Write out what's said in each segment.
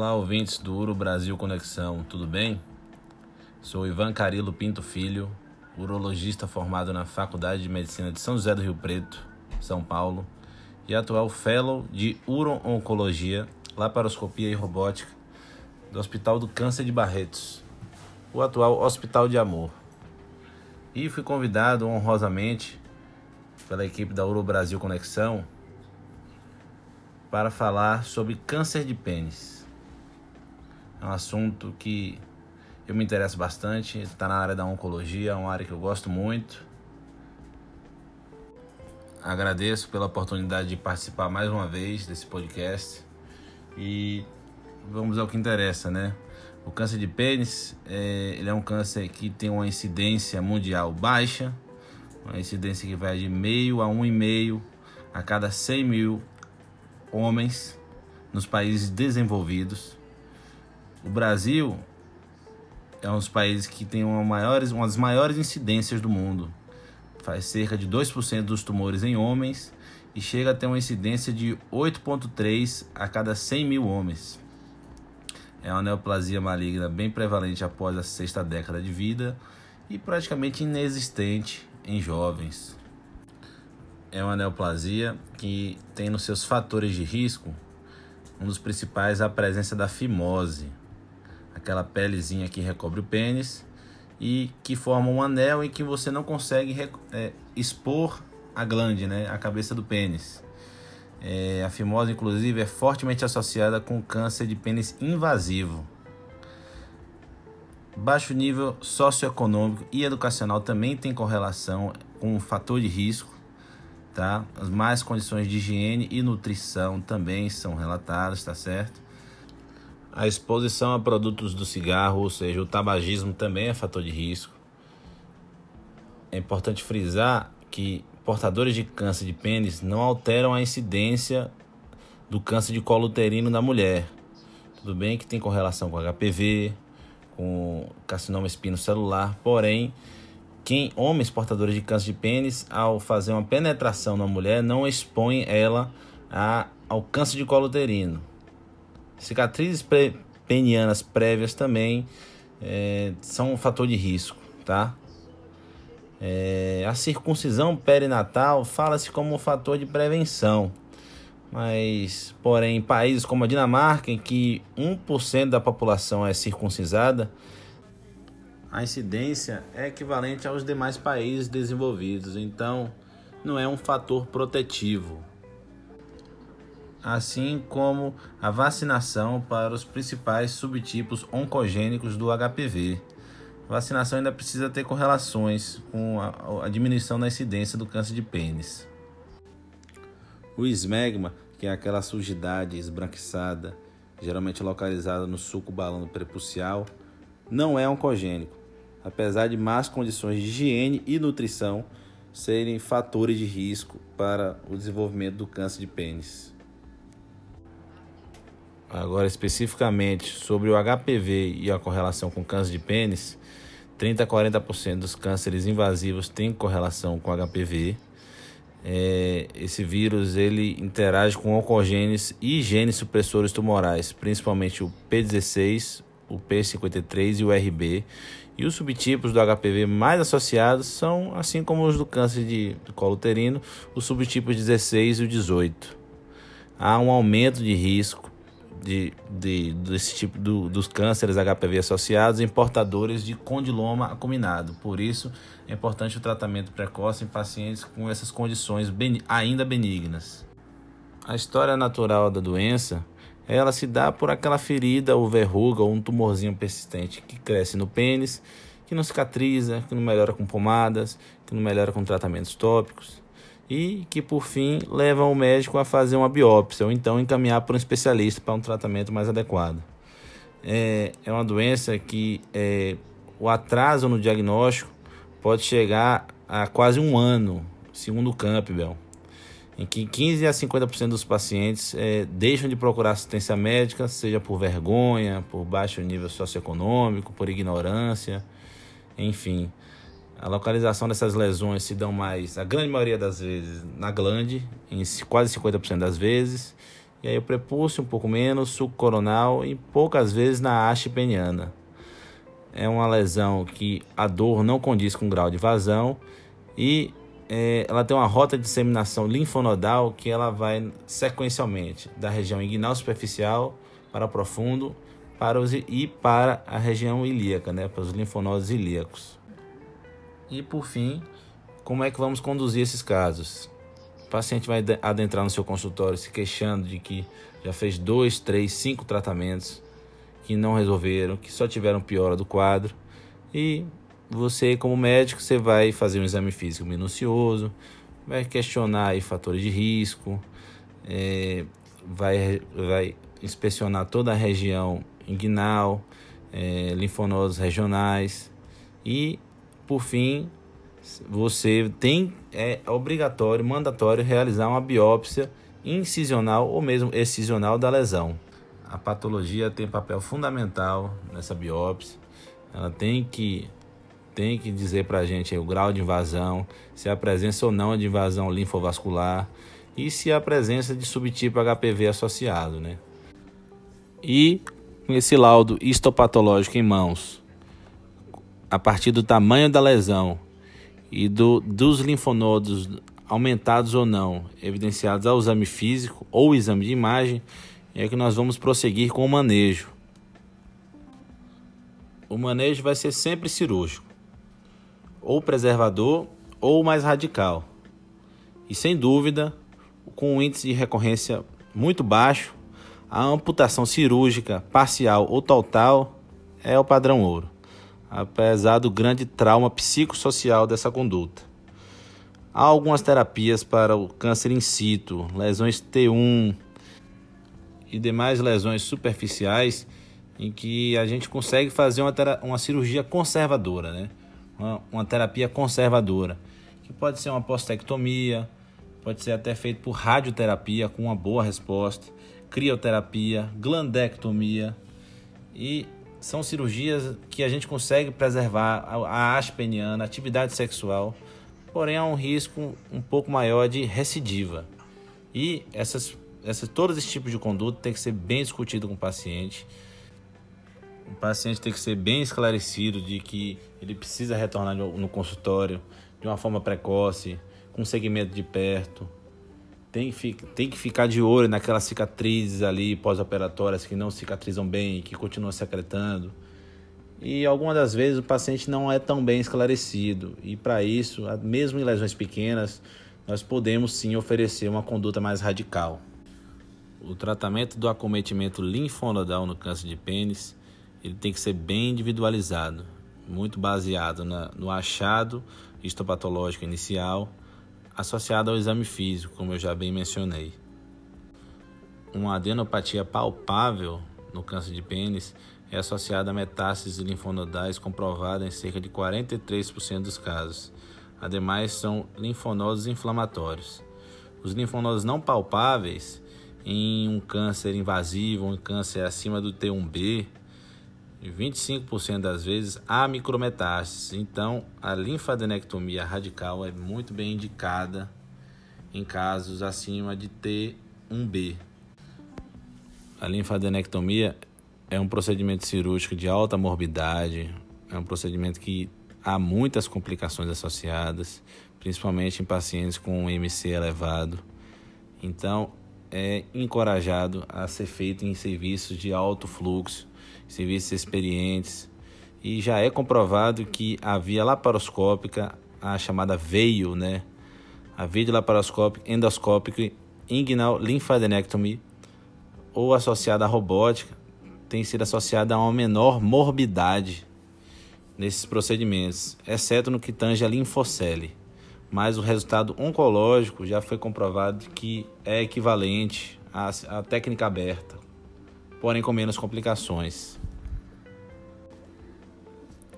Olá, ouvintes do Uro Brasil Conexão, tudo bem? Sou Ivan Carilo Pinto Filho, urologista formado na Faculdade de Medicina de São José do Rio Preto, São Paulo, e atual fellow de uro-oncologia, laparoscopia e robótica do Hospital do Câncer de Barretos, o atual Hospital de Amor. E fui convidado honrosamente pela equipe da Uro Brasil Conexão para falar sobre câncer de pênis. É um assunto que eu me interesso bastante, está na área da oncologia, é uma área que eu gosto muito. Agradeço pela oportunidade de participar mais uma vez desse podcast e vamos ao que interessa, né? O câncer de pênis é, ele é um câncer que tem uma incidência mundial baixa, uma incidência que vai de meio a um e meio a cada 100 mil homens nos países desenvolvidos. O Brasil é um dos países que tem uma, maiores, uma das maiores incidências do mundo. Faz cerca de 2% dos tumores em homens e chega a ter uma incidência de 8,3 a cada 100 mil homens. É uma neoplasia maligna bem prevalente após a sexta década de vida e praticamente inexistente em jovens. É uma neoplasia que tem nos seus fatores de risco um dos principais a presença da fimose, aquela pelezinha que recobre o pênis e que forma um anel em que você não consegue é, expor a glande, né, a cabeça do pênis. É, a fimose, inclusive, é fortemente associada com câncer de pênis invasivo. Baixo nível socioeconômico e educacional também tem correlação com o fator de risco. Tá? As más condições de higiene e nutrição também são relatadas, tá certo? A exposição a produtos do cigarro, ou seja, o tabagismo também é fator de risco. É importante frisar que portadores de câncer de pênis não alteram a incidência do câncer de colo uterino na mulher. Tudo bem que tem correlação com HPV, com carcinoma espinocelular, porém, quem homens portadores de câncer de pênis, ao fazer uma penetração na mulher, não expõe ela a, ao câncer de colo uterino. Cicatrizes penianas prévias também é, são um fator de risco, tá? É, a circuncisão perinatal fala-se como um fator de prevenção, mas, porém, em países como a Dinamarca, em que 1% da população é circuncisada, a incidência é equivalente aos demais países desenvolvidos, então não é um fator protetivo. Assim como a vacinação para os principais subtipos oncogênicos do HPV. A vacinação ainda precisa ter correlações com a, diminuição da incidência do câncer de pênis. O esmegma, que é aquela sujidade esbranquiçada, geralmente localizada no suco balão prepucial, não é oncogênico, apesar de más condições de higiene e nutrição serem fatores de risco para o desenvolvimento do câncer de pênis. Agora, especificamente sobre o HPV e a correlação com câncer de pênis, 30 a 40% dos cânceres invasivos têm correlação com HPV. É, esse vírus ele interage com oncogenes e genes supressores tumorais, principalmente o P16, o P53 e o RB. E os subtipos do HPV mais associados são, assim como os do câncer de colo uterino, os subtipos 16 e o 18. Há um aumento de risco de, de, desse tipo do, dos cânceres HPV associados em portadores de condiloma acuminado. Por isso, é importante o tratamento precoce em pacientes com essas condições ainda benignas. A história natural da doença ela se dá por aquela ferida ou verruga ou um tumorzinho persistente que cresce no pênis, que não cicatriza, que não melhora com pomadas, que não melhora com tratamentos tópicos e que por fim levam o médico a fazer uma biópsia ou então encaminhar para um especialista para um tratamento mais adequado. É, é uma doença que é, o atraso no diagnóstico pode chegar a quase um ano, segundo Campbell, em que 15 a 50% dos pacientes é, deixam de procurar assistência médica, seja por vergonha, por baixo nível socioeconômico, por ignorância, enfim. A localização dessas lesões se dão mais, a grande maioria das vezes, na glande, em quase 50% das vezes, e aí o prepúcio um pouco menos, suco coronal e poucas vezes na haste peniana. É uma lesão que a dor não condiz com o grau de vazão e é, ela tem uma rota de disseminação linfonodal que ela vai sequencialmente da região inguinal superficial para profundo para os, e para a região ilíaca, né, para os linfonodos ilíacos. E por fim, como é que vamos conduzir esses casos? O paciente vai adentrar no seu consultório se queixando de que já fez dois, três, cinco tratamentos que não resolveram, que só tiveram piora do quadro e você, como médico, você vai fazer um exame físico minucioso, vai questionar aí fatores de risco, é, vai, vai inspecionar toda a região inguinal, é, linfonodos regionais e, por fim, você tem é obrigatório, mandatório realizar uma biópsia incisional ou mesmo excisional da lesão. A patologia tem papel fundamental nessa biópsia. Ela tem que tem que dizer para a gente o grau de invasão, se há presença ou não de invasão linfovascular e se há presença de subtipo HPV associado, né? E com esse laudo histopatológico em mãos, a partir do tamanho da lesão e do, dos linfonodos aumentados ou não, evidenciados ao exame físico ou exame de imagem, é que nós vamos prosseguir com o manejo. O manejo vai ser sempre cirúrgico ou preservador ou mais radical. E sem dúvida, com um índice de recorrência muito baixo, a amputação cirúrgica parcial ou total é o padrão ouro, apesar do grande trauma psicossocial dessa conduta. Há algumas terapias para o câncer in situ, lesões T1 e demais lesões superficiais em que a gente consegue fazer uma, uma cirurgia conservadora, né? uma, uma terapia conservadora, que pode ser uma postectomia, pode ser até feito por radioterapia com uma boa resposta, crioterapia, glandectomia e são cirurgias que a gente consegue preservar a haste peniana, a atividade sexual, porém há um risco um pouco maior de recidiva. E essas, essas, todos esses tipos de conduta tem que ser bem discutido com o paciente o paciente tem que ser bem esclarecido de que ele precisa retornar no consultório de uma forma precoce, com segmento de perto. Tem que, tem que ficar de olho naquelas cicatrizes ali pós-operatórias que não cicatrizam bem que continuam secretando. E algumas das vezes o paciente não é tão bem esclarecido. E para isso, mesmo em lesões pequenas, nós podemos sim oferecer uma conduta mais radical. O tratamento do acometimento linfonodal no câncer de pênis ele tem que ser bem individualizado, muito baseado na, no achado histopatológico inicial, associado ao exame físico, como eu já bem mencionei. Uma adenopatia palpável no câncer de pênis é associada a metástases linfonodais comprovada em cerca de 43% dos casos. Ademais, são linfonodos inflamatórios. Os linfonodos não palpáveis em um câncer invasivo, um câncer acima do T1B, 25% das vezes há micrometástases. Então, a linfadenectomia radical é muito bem indicada em casos acima de T1B. A linfadenectomia é um procedimento cirúrgico de alta morbidade, é um procedimento que há muitas complicações associadas, principalmente em pacientes com MC elevado. Então, é encorajado a ser feito em serviços de alto fluxo serviços experientes, e já é comprovado que a via laparoscópica, a chamada veio, né? A via laparoscópica endoscópica inguinal linfadenectomy ou associada à robótica tem sido associada a uma menor morbidade nesses procedimentos, exceto no que tange a linfocele. Mas o resultado oncológico já foi comprovado que é equivalente à, à técnica aberta, porém com menos complicações.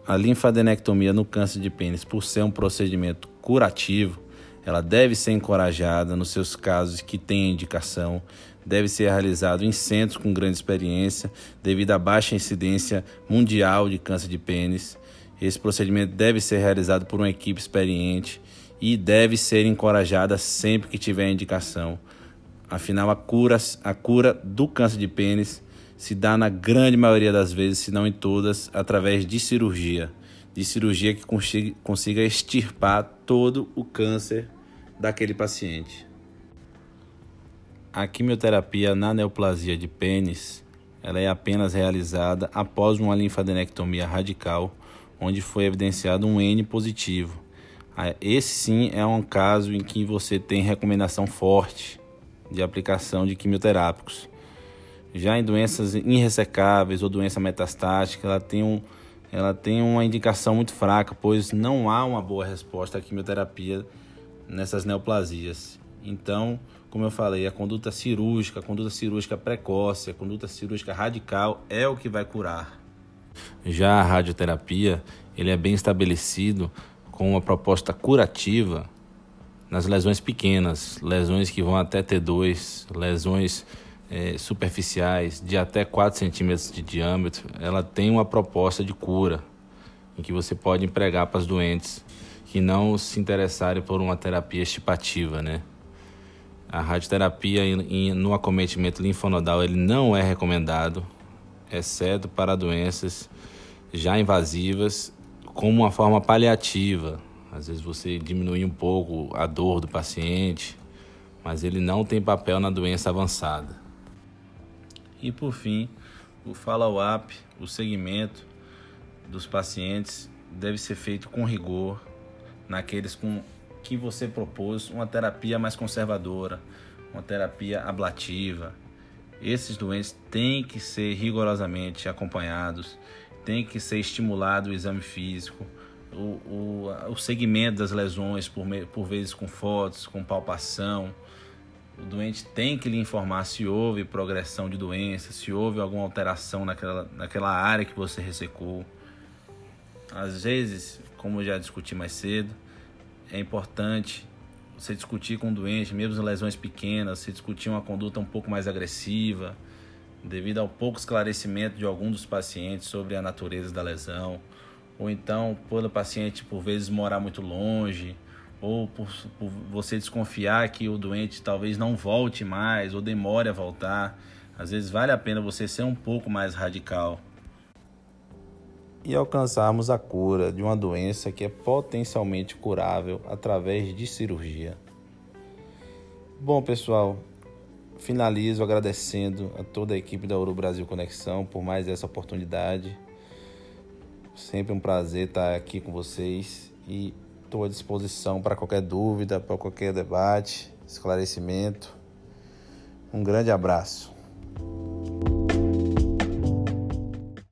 A linfadenectomia no câncer de pênis, por ser um procedimento curativo, ela deve ser encorajada nos seus casos que têm indicação, deve ser realizado em centros com grande experiência, devido à baixa incidência mundial de câncer de pênis. Esse procedimento deve ser realizado por uma equipe experiente e deve ser encorajada sempre que tiver indicação. Afinal, a cura, a cura do câncer de pênis se dá na grande maioria das vezes, se não em todas, através de cirurgia. De cirurgia que consiga, extirpar todo o câncer daquele paciente. A quimioterapia na neoplasia de pênis ela é apenas realizada após uma linfadenectomia radical, onde foi evidenciado um N positivo. Ah, esse sim é um caso em que você tem recomendação forte de aplicação de quimioterápicos. Já em doenças irressecáveis ou doença metastática, ela tem, um, ela tem uma indicação muito fraca, pois não há uma boa resposta à quimioterapia nessas neoplasias. Então, como eu falei, a conduta cirúrgica, a conduta cirúrgica precoce, a conduta cirúrgica radical é o que vai curar. Já a radioterapia, ele é bem estabelecido com uma proposta curativa nas lesões pequenas, lesões que vão até T2, lesões é, superficiais de até 4 centímetros de diâmetro, ela tem uma proposta de cura em que você pode empregar para os doentes que não se interessarem por uma terapia estipativa, né? A radioterapia no acometimento linfonodal ele não é recomendado, exceto para doenças já invasivas, como uma forma paliativa, às vezes você diminui um pouco a dor do paciente, mas ele não tem papel na doença avançada. E por fim, o follow-up, o segmento dos pacientes deve ser feito com rigor naqueles com que você propôs uma terapia mais conservadora, uma terapia ablativa. Esses doentes têm que ser rigorosamente acompanhados, tem que ser estimulado o exame físico, o, o, o segmento das lesões, por, por vezes com fotos, com palpação. O doente tem que lhe informar se houve progressão de doença, se houve alguma alteração naquela, naquela área que você ressecou. Às vezes, como já discuti mais cedo, é importante você discutir com o doente, mesmo lesões pequenas, você discutir uma conduta um pouco mais agressiva, devido ao pouco esclarecimento de algum dos pacientes sobre a natureza da lesão ou então pelo paciente por vezes morar muito longe, ou por, por, você desconfiar que o doente talvez não volte mais ou demore a voltar. Às vezes vale a pena você ser um pouco mais radical. E alcançarmos a cura de uma doença que é potencialmente curável através de cirurgia. Bom, pessoal, finalizo agradecendo a toda a equipe da Ouro Brasil Conexão por mais essa oportunidade. Sempre um prazer estar aqui com vocês e estou à disposição para qualquer dúvida, para qualquer debate, esclarecimento. Um grande abraço.